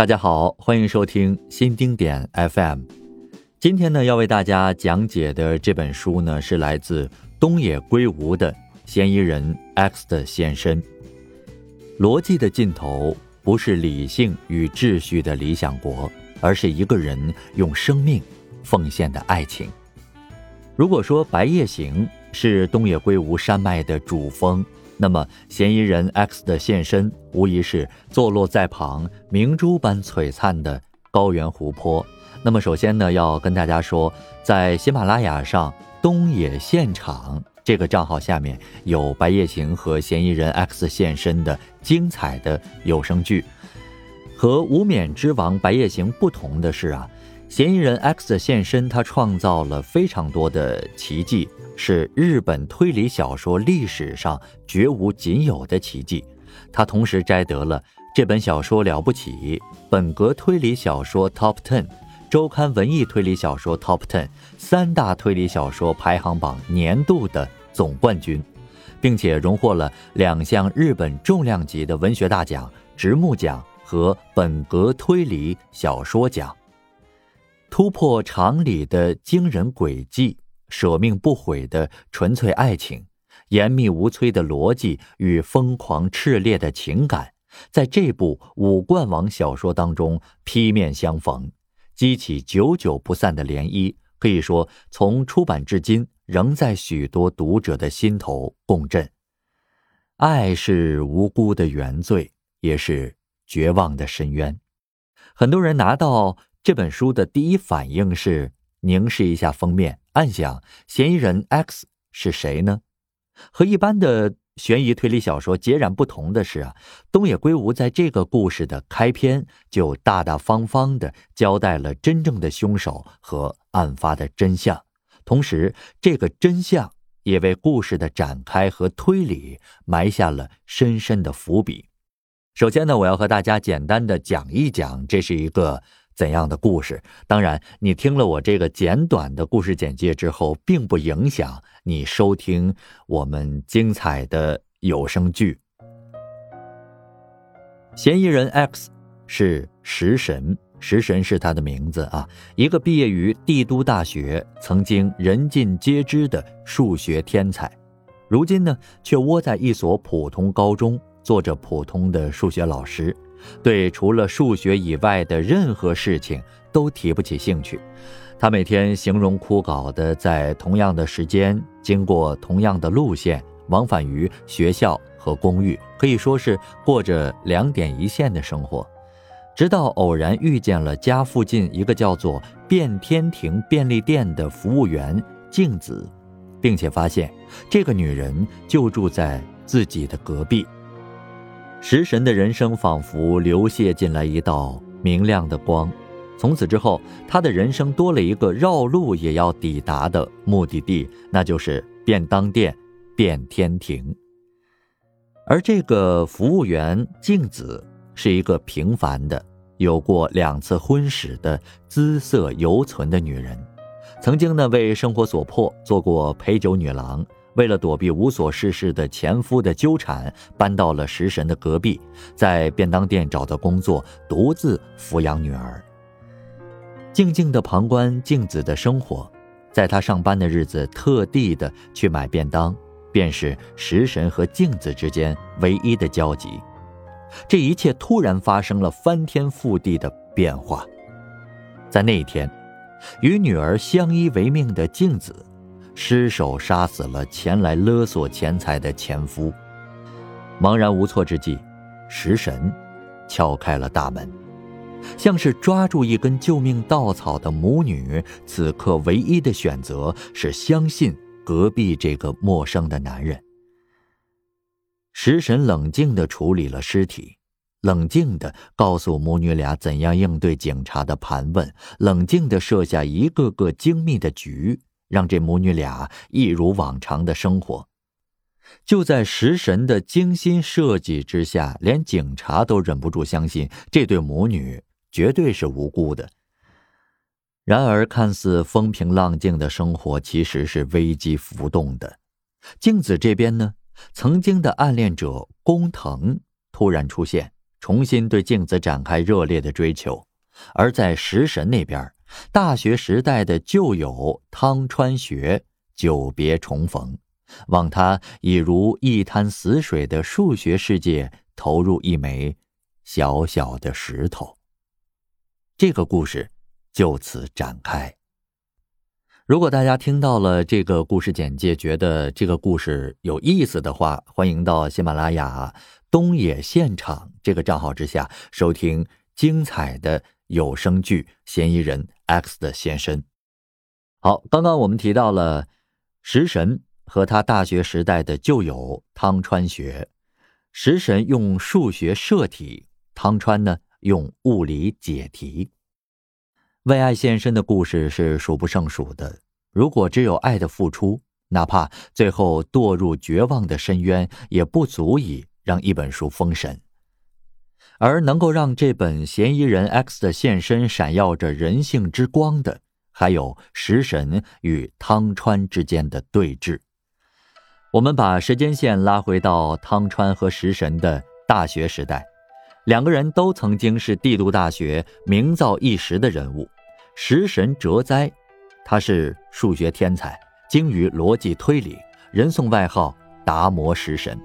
大家好，欢迎收听新经典 FM。今天呢，要为大家讲解的这本书呢，是来自东野圭吾的《嫌疑人 X 的现身》。逻辑的尽头不是理性与秩序的理想国，而是一个人用生命奉献的爱情。如果说《白夜行》是东野圭吾山脉的主峰。那么，嫌疑人 X 的现身，无疑是坐落在旁明珠般璀璨的高原湖泊。那么，首先呢，要跟大家说，在喜马拉雅上东野现场这个账号下面有《白夜行》和嫌疑人 X 现身的精彩的有声剧。和无冕之王《白夜行》不同的是啊。嫌疑人 X 的现身，他创造了非常多的奇迹，是日本推理小说历史上绝无仅有的奇迹。他同时摘得了这本小说了不起、本格推理小说 Top Ten、周刊文艺推理小说 Top Ten 三大推理小说排行榜年度的总冠军，并且荣获了两项日本重量级的文学大奖——直木奖和本格推理小说奖。突破常理的惊人诡计，舍命不悔的纯粹爱情，严密无摧的逻辑与疯狂炽烈的情感，在这部五冠王小说当中劈面相逢，激起久久不散的涟漪。可以说，从出版至今，仍在许多读者的心头共振。爱是无辜的原罪，也是绝望的深渊。很多人拿到。这本书的第一反应是凝视一下封面，暗想：嫌疑人 X 是谁呢？和一般的悬疑推理小说截然不同的是啊，东野圭吾在这个故事的开篇就大大方方的交代了真正的凶手和案发的真相，同时这个真相也为故事的展开和推理埋下了深深的伏笔。首先呢，我要和大家简单的讲一讲，这是一个。怎样的故事？当然，你听了我这个简短的故事简介之后，并不影响你收听我们精彩的有声剧。嫌疑人 X 是食神，食神是他的名字啊，一个毕业于帝都大学、曾经人尽皆知的数学天才，如今呢，却窝在一所普通高中，做着普通的数学老师。对除了数学以外的任何事情都提不起兴趣，他每天形容枯槁的在同样的时间经过同样的路线，往返于学校和公寓，可以说是过着两点一线的生活。直到偶然遇见了家附近一个叫做变天庭便利店的服务员静子，并且发现这个女人就住在自己的隔壁。食神的人生仿佛流泻进来一道明亮的光，从此之后，他的人生多了一个绕路也要抵达的目的地，那就是便当店变天庭。而这个服务员静子是一个平凡的、有过两次婚史的姿色犹存的女人，曾经呢为生活所迫做过陪酒女郎。为了躲避无所事事的前夫的纠缠，搬到了食神的隔壁，在便当店找到工作，独自抚养女儿，静静的旁观静子的生活。在他上班的日子，特地的去买便当，便是食神和静子之间唯一的交集。这一切突然发生了翻天覆地的变化。在那一天，与女儿相依为命的静子。失手杀死了前来勒索钱财的前夫，茫然无措之际，食神敲开了大门，像是抓住一根救命稻草的母女，此刻唯一的选择是相信隔壁这个陌生的男人。食神冷静地处理了尸体，冷静地告诉母女俩怎样应对警察的盘问，冷静地设下一个个精密的局。让这母女俩一如往常的生活，就在食神的精心设计之下，连警察都忍不住相信这对母女绝对是无辜的。然而，看似风平浪静的生活，其实是危机浮动的。静子这边呢，曾经的暗恋者工藤突然出现，重新对镜子展开热烈的追求；而在食神那边，大学时代的旧友汤川学久别重逢，望他已如一滩死水的数学世界投入一枚小小的石头。这个故事就此展开。如果大家听到了这个故事简介，觉得这个故事有意思的话，欢迎到喜马拉雅东野现场这个账号之下收听精彩的有声剧《嫌疑人 X 的现身》。好，刚刚我们提到了食神和他大学时代的旧友汤川学，食神用数学设题，汤川呢用物理解题。为爱献身的故事是数不胜数的。如果只有爱的付出，哪怕最后堕入绝望的深渊，也不足以让一本书封神。而能够让这本嫌疑人 X 的现身闪耀着人性之光的，还有食神与汤川之间的对峙。我们把时间线拉回到汤川和食神的大学时代。两个人都曾经是帝都大学名噪一时的人物。食神哲哉，他是数学天才，精于逻辑推理，人送外号“达摩食神”。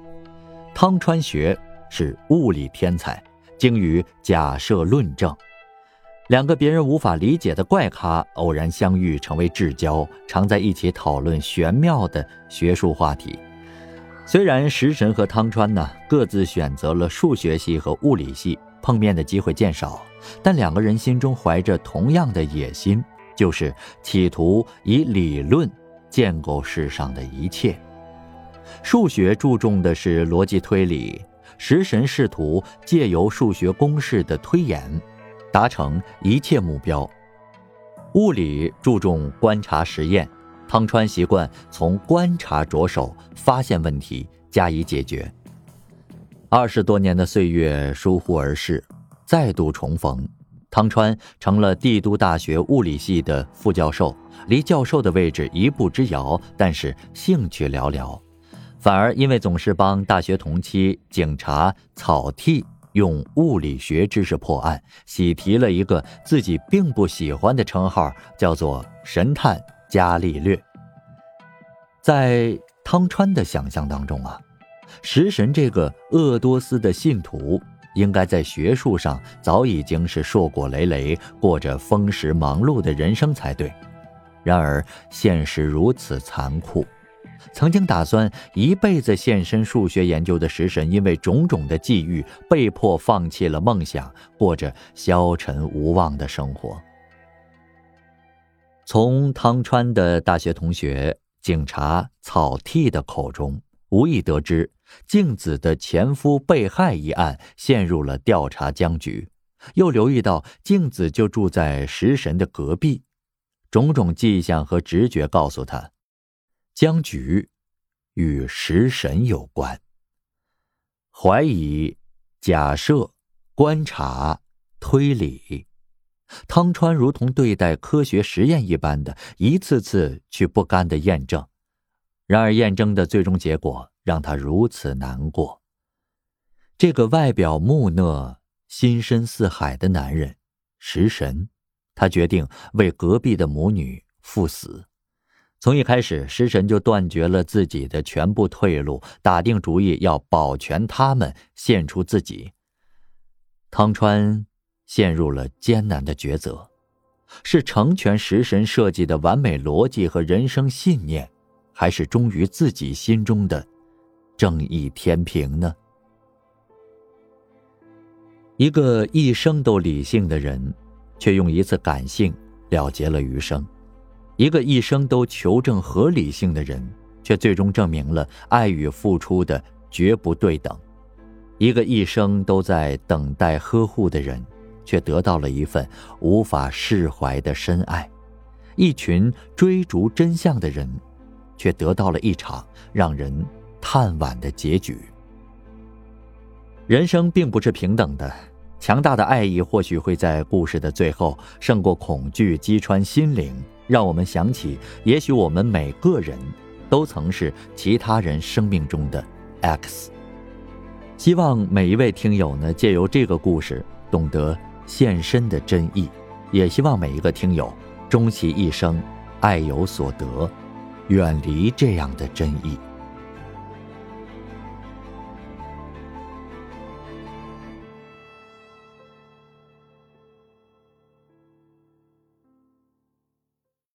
汤川学是物理天才，经于假设论证。两个别人无法理解的怪咖偶然相遇，成为至交，常在一起讨论玄妙的学术话题。虽然食神和汤川呢各自选择了数学系和物理系，碰面的机会渐少，但两个人心中怀着同样的野心，就是企图以理论建构世上的一切。数学注重的是逻辑推理，食神试图借由数学公式的推演，达成一切目标。物理注重观察实验。汤川习惯从观察着手，发现问题，加以解决。二十多年的岁月疏忽而逝，再度重逢，汤川成了帝都大学物理系的副教授，离教授的位置一步之遥，但是兴趣寥寥，反而因为总是帮大学同期警察草剃用物理学知识破案，喜提了一个自己并不喜欢的称号，叫做“神探”。伽利略，在汤川的想象当中啊，食神这个鄂多斯的信徒，应该在学术上早已经是硕果累累，过着丰实忙碌的人生才对。然而现实如此残酷，曾经打算一辈子献身数学研究的食神，因为种种的际遇，被迫放弃了梦想，过着消沉无望的生活。从汤川的大学同学警察草剃的口中，无意得知静子的前夫被害一案陷入了调查僵局，又留意到静子就住在食神的隔壁，种种迹象和直觉告诉他，僵局与食神有关。怀疑、假设、观察、推理。汤川如同对待科学实验一般的一次次去不甘的验证，然而验证的最终结果让他如此难过。这个外表木讷、心深似海的男人，食神，他决定为隔壁的母女赴死。从一开始，食神就断绝了自己的全部退路，打定主意要保全他们，献出自己。汤川。陷入了艰难的抉择，是成全食神设计的完美逻辑和人生信念，还是忠于自己心中的正义天平呢？一个一生都理性的人，却用一次感性了结了余生；一个一生都求证合理性的人，却最终证明了爱与付出的绝不对等；一个一生都在等待呵护的人。却得到了一份无法释怀的深爱，一群追逐真相的人，却得到了一场让人叹惋的结局。人生并不是平等的，强大的爱意或许会在故事的最后胜过恐惧，击穿心灵，让我们想起，也许我们每个人都曾是其他人生命中的 X。希望每一位听友呢，借由这个故事懂得献身的真意，也希望每一个听友终其一生爱有所得，远离这样的真意。